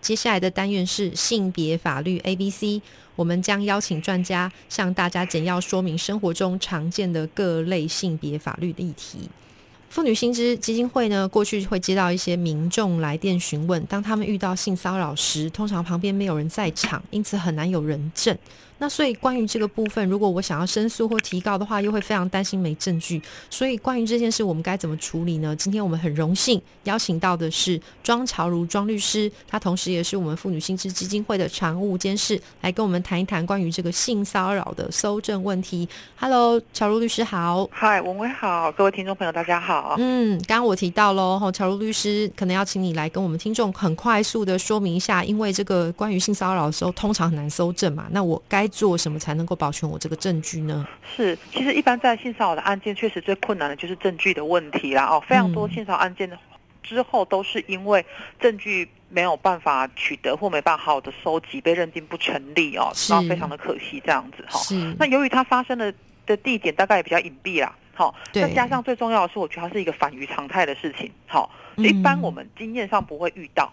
接下来的单元是性别法律 A B C，我们将邀请专家向大家简要说明生活中常见的各类性别法律的议题。妇女新知基金会呢，过去会接到一些民众来电询问，当他们遇到性骚扰时，通常旁边没有人在场，因此很难有人证。那所以关于这个部分，如果我想要申诉或提告的话，又会非常担心没证据。所以关于这件事，我们该怎么处理呢？今天我们很荣幸邀请到的是庄朝如庄律师，他同时也是我们妇女心智基金会的常务监事，来跟我们谈一谈关于这个性骚扰的搜证问题。Hello，乔如律师好。嗨，文威好，各位听众朋友大家好。嗯，刚刚我提到喽，哈，乔如律师可能要请你来跟我们听众很快速的说明一下，因为这个关于性骚扰的时候，通常很难搜证嘛，那我该做什么才能够保全我这个证据呢？是，其实一般在性骚扰的案件，确实最困难的就是证据的问题啦。哦，非常多性骚扰案件的之后，都是因为证据没有办法取得或没办法好的收集，被认定不成立哦，那非常的可惜这样子哈。是。那由于它发生的的地点大概也比较隐蔽啦，好，再加上最重要的是，我觉得它是一个反于常态的事情，好，一般我们经验上不会遇到。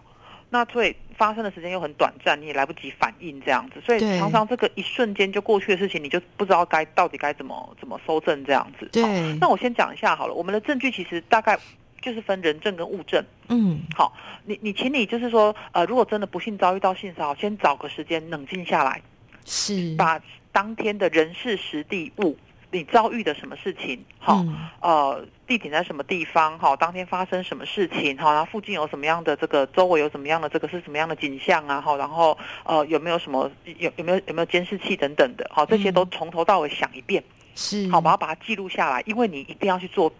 那所以发生的时间又很短暂，你也来不及反应这样子，所以常常这个一瞬间就过去的事情，你就不知道该到底该怎么怎么收证这样子。对。那我先讲一下好了，我们的证据其实大概就是分人证跟物证。嗯。好，你你请你就是说，呃，如果真的不幸遭遇到性骚扰，先找个时间冷静下来，是把当天的人事、实地、物。你遭遇的什么事情？好，呃，地点在什么地方？好，当天发生什么事情？好，然后附近有什么样的这个周围有什么样的这个是什么样的景象啊？好，然后呃，有没有什么有有没有有没有监视器等等的？好，这些都从头到尾想一遍，是好，把它把它记录下来，因为你一定要去做，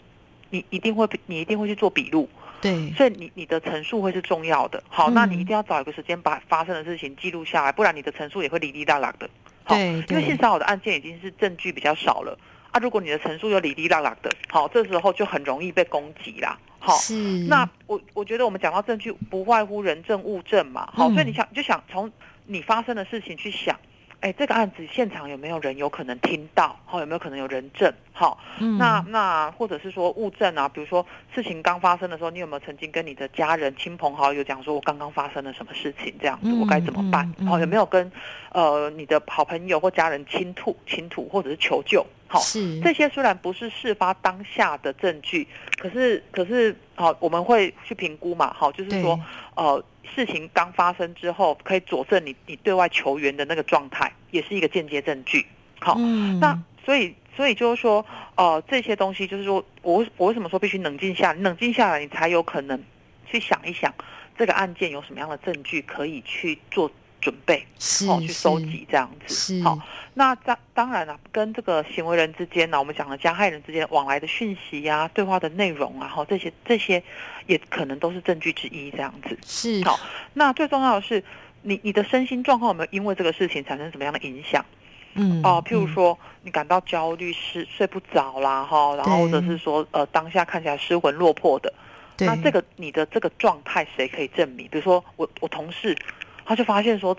你一定会你一定会去做笔录，对，所以你你的陈述会是重要的。好，那你一定要找一个时间把发生的事情记录下来，不然你的陈述也会哩哩啦啦的。对，因为现在我的案件已经是证据比较少了啊。如果你的陈述又哩哩啦啦的，好，这时候就很容易被攻击啦。好，是。那我我觉得我们讲到证据，不外乎人证物证嘛。好，所以你想就想从你发生的事情去想。哎，这个案子现场有没有人有可能听到？好，有没有可能有人证？好，那那或者是说物证啊，比如说事情刚发生的时候，你有没有曾经跟你的家人、亲朋好友讲说，我刚刚发生了什么事情？这样子我该怎么办？好，有没有跟呃你的好朋友或家人倾吐、倾吐或者是求救？好，是这些虽然不是事发当下的证据，可是可是好，我们会去评估嘛？好，就是说呃。事情刚发生之后，可以佐证你你对外求援的那个状态，也是一个间接证据。好，那所以所以就是说，呃，这些东西就是说我我为什么说必须冷静下，冷静下来，你才有可能去想一想这个案件有什么样的证据可以去做。准备好去收集这样子，好。那当当然了，跟这个行为人之间呢，我们讲的加害人之间往来的讯息呀、对话的内容啊，哈，这些这些也可能都是证据之一这样子。是好。那最重要的是，你你的身心状况有没有因为这个事情产生什么样的影响？嗯哦，譬如说你感到焦虑、是睡不着啦，哈，然后或者是说呃当下看起来失魂落魄的，那这个你的这个状态谁可以证明？比如说我我同事。他就发现说，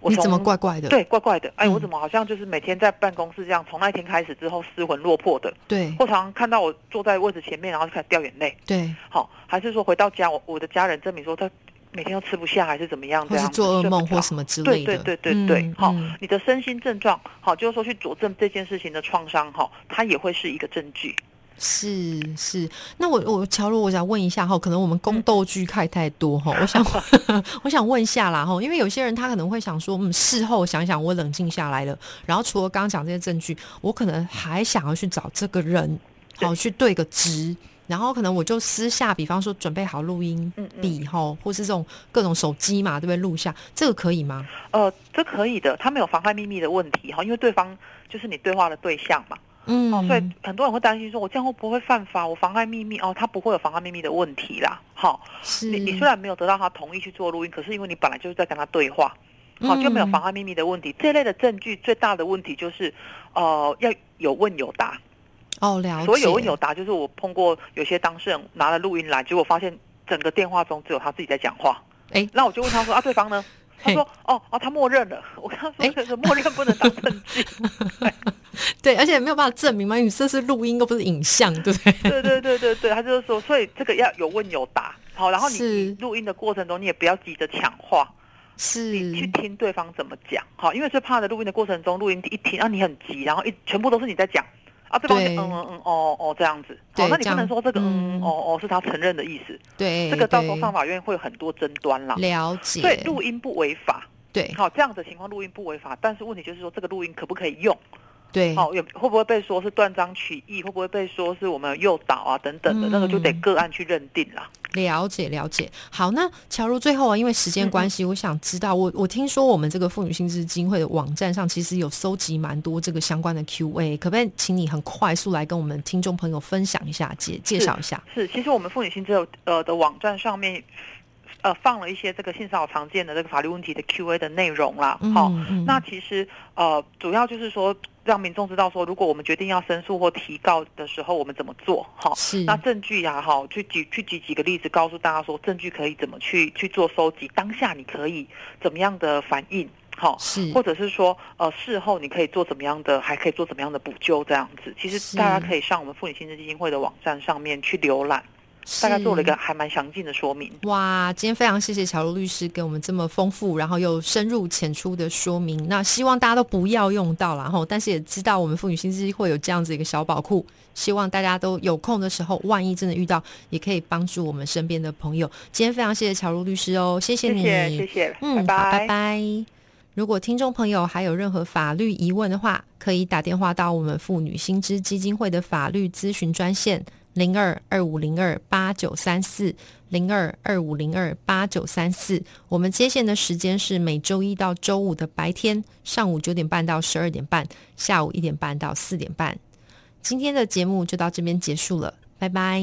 我怎么怪怪的？对，怪怪的。哎，我怎么好像就是每天在办公室这样，从那一天开始之后失魂落魄的。对，或常看到我坐在位置前面，然后就开始掉眼泪。对，好，还是说回到家，我我的家人证明说他每天都吃不下，还是怎么样？这样做噩梦或什么之类的。对对对对对，好，你的身心症状，好，就是说去佐证这件事情的创伤，哈，它也会是一个证据。是是，那我我乔如，我想问一下哈，可能我们宫斗剧看太多哈，我想 我想问一下啦哈，因为有些人他可能会想说，嗯，事后想想我冷静下来了，然后除了刚刚讲这些证据，我可能还想要去找这个人，好去对个值，然后可能我就私下，比方说准备好录音笔哈，或是这种各种手机嘛，对不对？录下这个可以吗？呃，这可以的，他没有妨害秘密的问题哈，因为对方就是你对话的对象嘛。嗯，哦，所以很多人会担心说，我这样会不会犯法？我妨碍秘密哦，他不会有妨碍秘密的问题啦。好，是你你虽然没有得到他同意去做录音，可是因为你本来就是在跟他对话，好就没有妨碍秘密的问题。这类的证据最大的问题就是，呃，要有问有答。哦，了解。所以有问有答，就是我碰过有些当事人拿了录音来，结果发现整个电话中只有他自己在讲话。哎，那我就问他说啊，对方呢？他说哦哦，他默认了。我跟他说，这个默认不能当证据。对，而且没有办法证明嘛，你这是录音，又不是影像，对不对？对对对对对，他就是说，所以这个要有问有答，好，然后你录音的过程中，你也不要急着抢话，是你去听对方怎么讲，好，因为最怕的录音的过程中，录音一听啊，你很急，然后一全部都是你在讲。啊，对方嗯嗯嗯哦哦这样子，好，那你不能说这个嗯哦哦是他承认的意思，对，这个到时候上法院会有很多争端啦。了。解，所以录音不违法，对，好这样的情况录音不违法，但是问题就是说这个录音可不可以用？对，好有会不会被说是断章取义？会不会被说是我们诱导啊等等的？那个就得个案去认定啦。了解了解，好，那乔如最后啊，因为时间关系，我想知道，我我听说我们这个妇女薪资基金会的网站上其实有搜集蛮多这个相关的 Q&A，可不可以请你很快速来跟我们听众朋友分享一下，介介绍一下？是，其实我们妇女薪资呃的网站上面。呃，放了一些这个性骚扰常见的这个法律问题的 Q&A 的内容啦。好，那其实呃，主要就是说让民众知道说，如果我们决定要申诉或提告的时候，我们怎么做？哈，是。那证据呀，哈，去举去举几个例子，告诉大家说，证据可以怎么去去做收集，当下你可以怎么样的反应？好，是。或者是说，呃，事后你可以做怎么样的，还可以做怎么样的补救？这样子，其实大家可以上我们妇女薪资基金会的网站上面去浏览。大概做了一个还蛮详尽的说明。哇，今天非常谢谢乔如律师给我们这么丰富，然后又深入浅出的说明。那希望大家都不要用到然后但是也知道我们妇女新知会有这样子一个小宝库，希望大家都有空的时候，万一真的遇到，也可以帮助我们身边的朋友。今天非常谢谢乔如律师哦，谢谢你，谢谢，嗯，好，拜拜。如果听众朋友还有任何法律疑问的话，可以打电话到我们妇女新知基金会的法律咨询专线。零二二五零二八九三四零二二五零二八九三四。我们接线的时间是每周一到周五的白天上午九点半到十二点半下午一点半到四点半。今天的节目就到这边结束了拜拜。